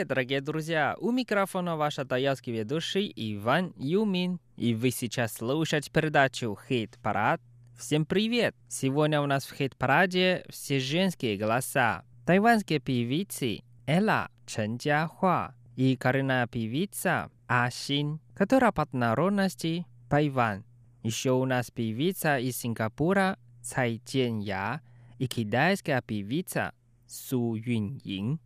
Привет, дорогие друзья! У микрофона ваш таялский ведущий Иван Юмин. И вы сейчас слушаете передачу «Хит-парад». Всем привет! Сегодня у нас в «Хит-параде» все женские голоса. Тайванские певицы Элла Чен Джахуа и коренная певица А Син, которая под народности Тайвань. Еще у нас певица из Сингапура Цай Джен Я и китайская певица Су Юн Ин.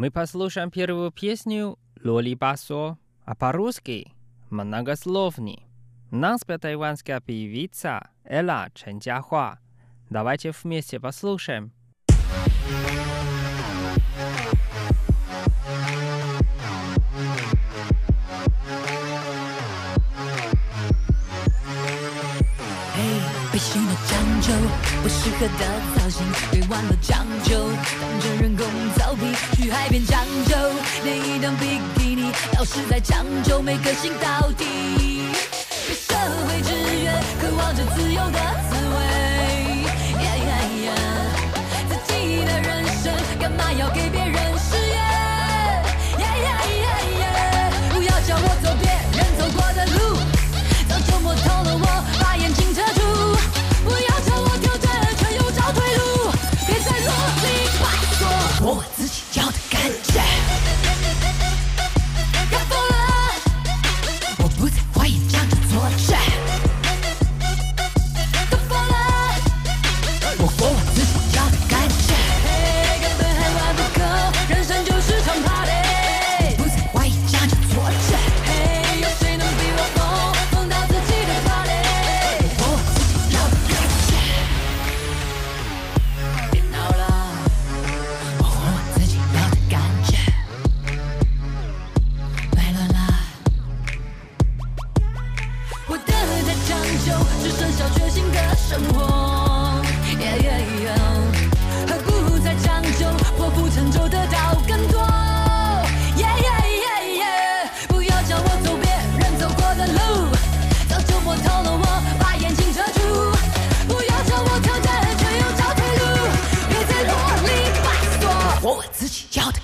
Мы послушаем первую песню «Лоли Басо», а по-русски «Многословный». Наспя тайванская певица Эла Чен Джахуа. Давайте вместе послушаем. Эй, 适合的造型，别忘了讲究。当着人工造皮，去海边将就。连一档比基尼，要是再将就，没个性到底。被社会制约，渴望着自由的滋味。呀呀呀，自己的人生，干嘛要给别人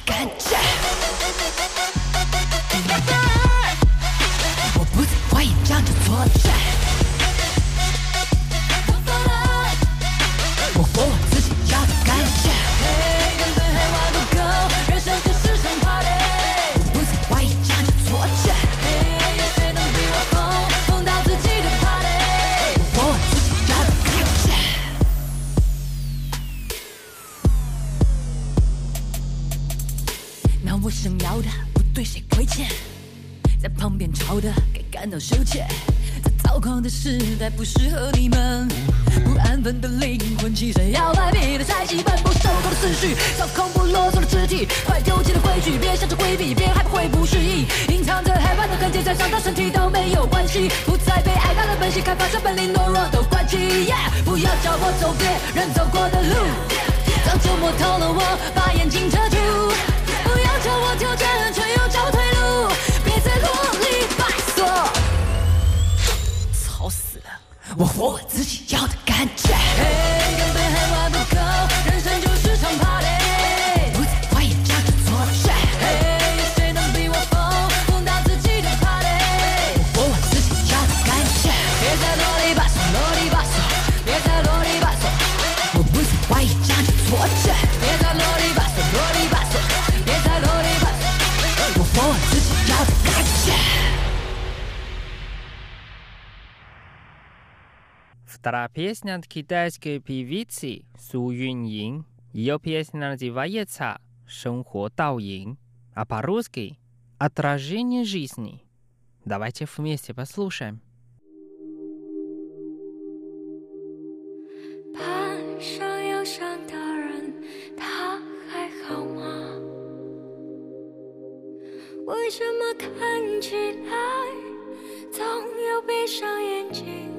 Gotcha! 不适合你们，不安分的灵魂，汽车摇摆，别的菜鸡奔波受够的思绪，操控不啰嗦的肢体，快丢弃了规矩，别想着规避，别害怕会不适应，隐藏着害怕的痕迹，再伤到身体都没有关系，不再被爱大的本性开发出本领，懦弱都关机。Yeah，不要叫我走别人走过的路，早就摸透了我，把眼睛遮住。不要叫我挑战，却又找退路，别再啰我活我自己要的感觉。Вторая песня от китайской певицы Су Юньин. Ее песня называется «Шэнхуо Даоин», а по-русски «Отражение жизни». Давайте вместе послушаем. 攀上忧伤的人，他还好吗？为什么看起来总有闭上眼睛？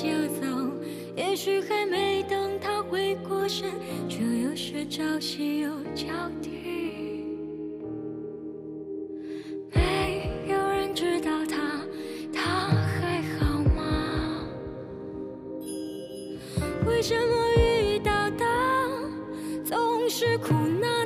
就走也许还没等他回过神就又是朝夕又交替。没有人知道他他还好吗？为什么遇到的总是苦难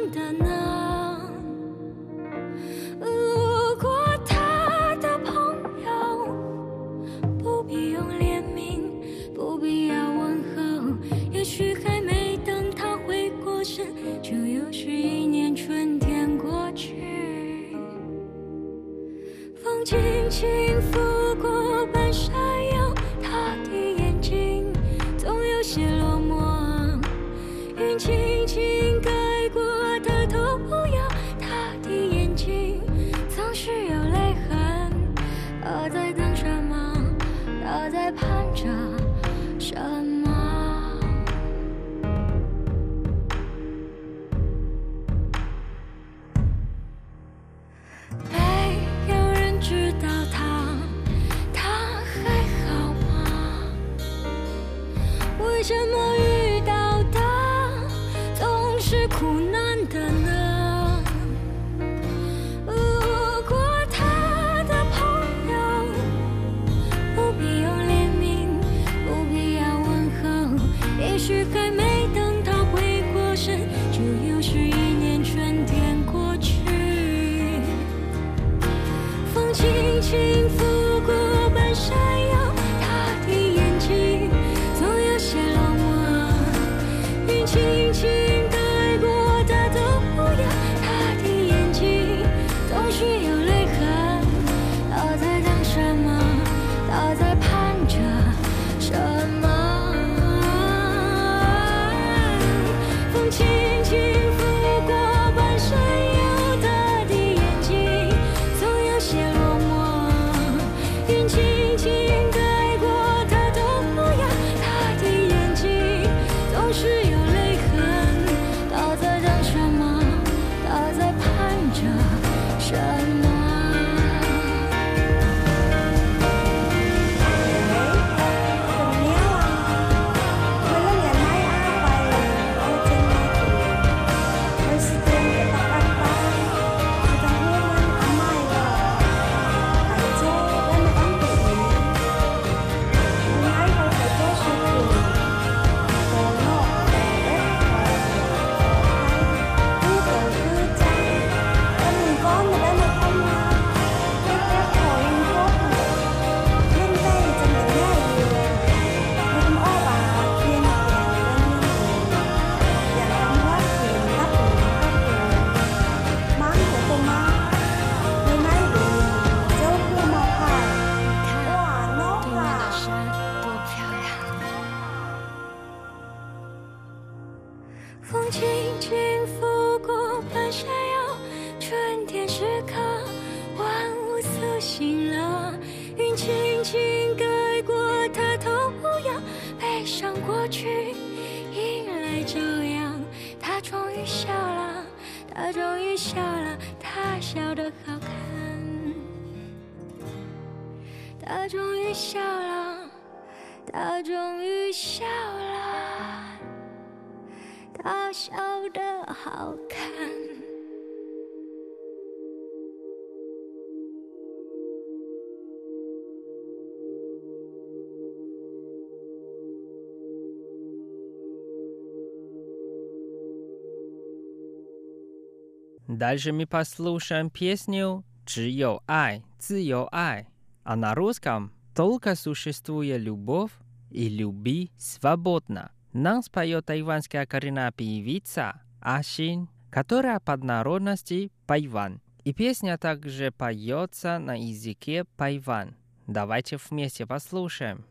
他终于笑了他笑得好看。他终于笑了他终于笑了。他笑得好看。Дальше мы послушаем песню «Чжио ай, цзио ай», а на русском «Только существует любовь и люби свободно». Нам споет тайванская коренная певица Ашин, которая под народности Пайван. И песня также поется на языке Пайван. Давайте вместе послушаем.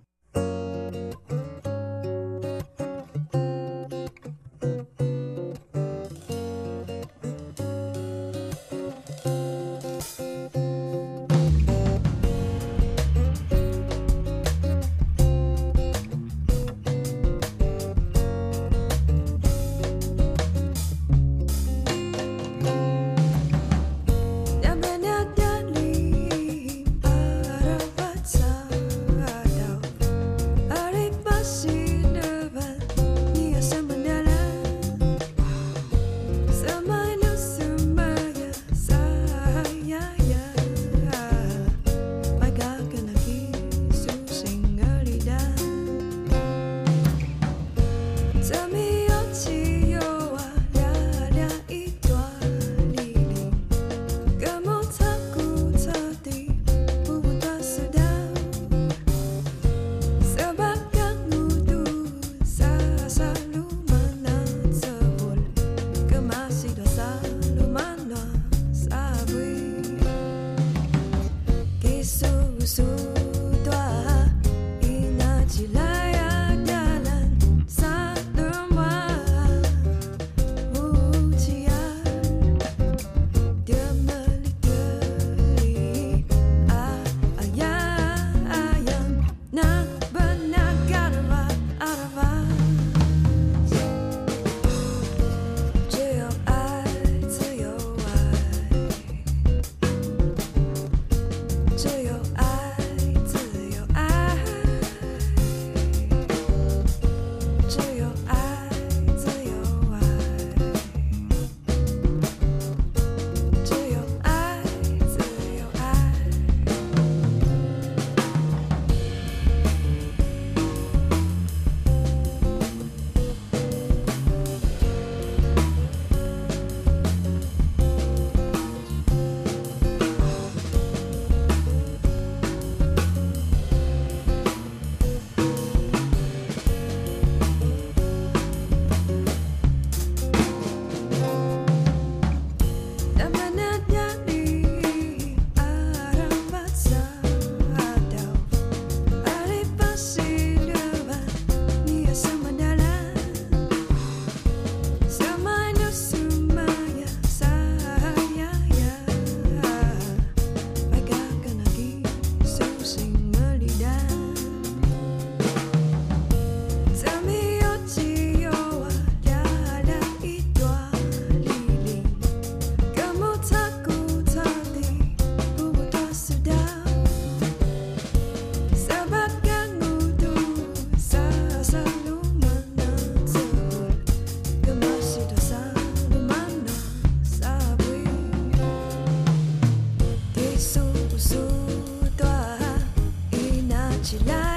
she.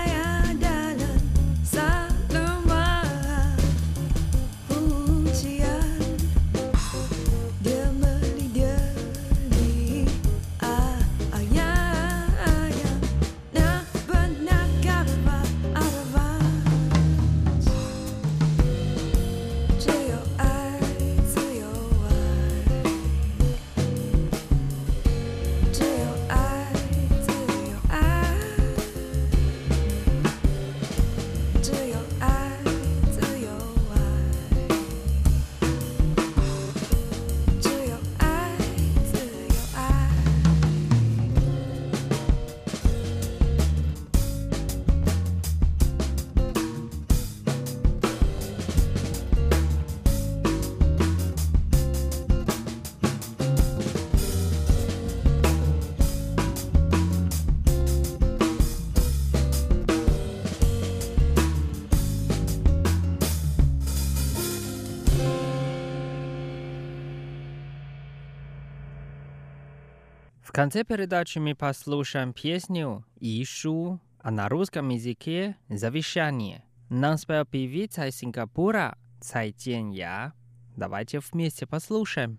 конце передачи мы послушаем песню «Ишу», а на русском языке «Завещание». Нам спел певица из Сингапура Цай Тянья. Давайте вместе послушаем.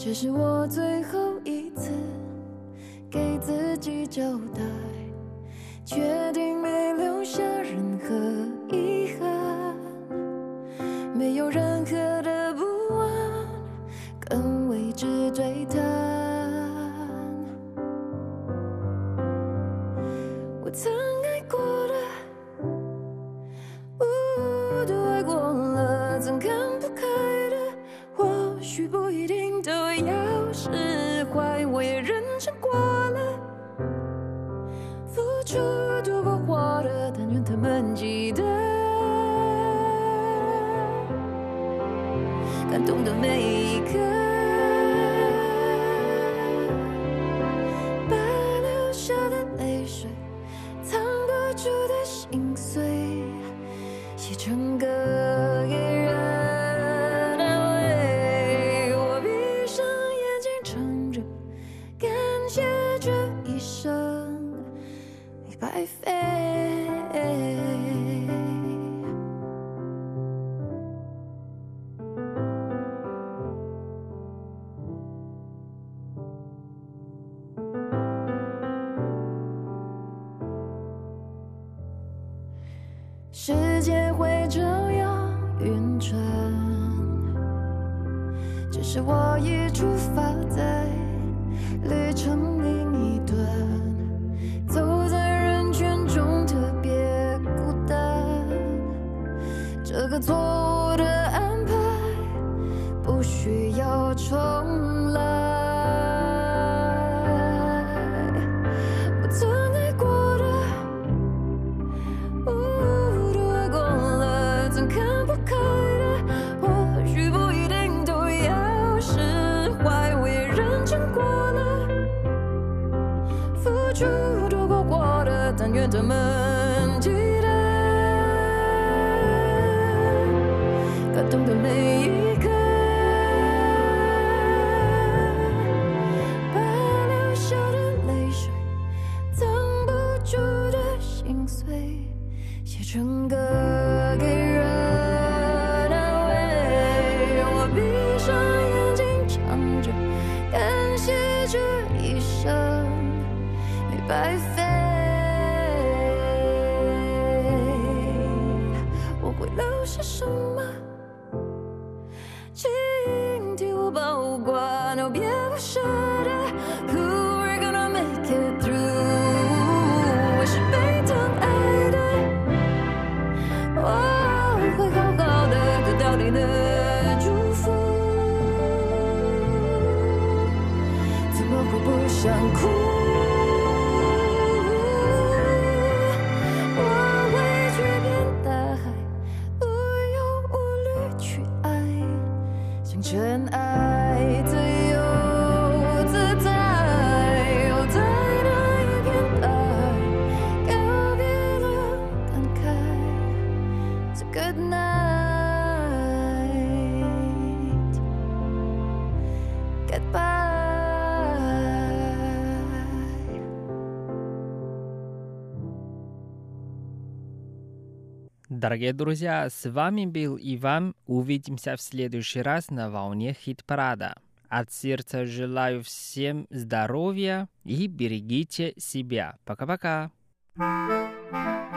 这是我最后一次给自己交代确定动的每一刻。世界会这样运转，只是我已出发在旅程另一端，走在人群中特别孤单，这个错。什么？Дорогие друзья, с вами был Иван. Увидимся в следующий раз на волне хит-парада. От сердца желаю всем здоровья и берегите себя. Пока-пока. thank you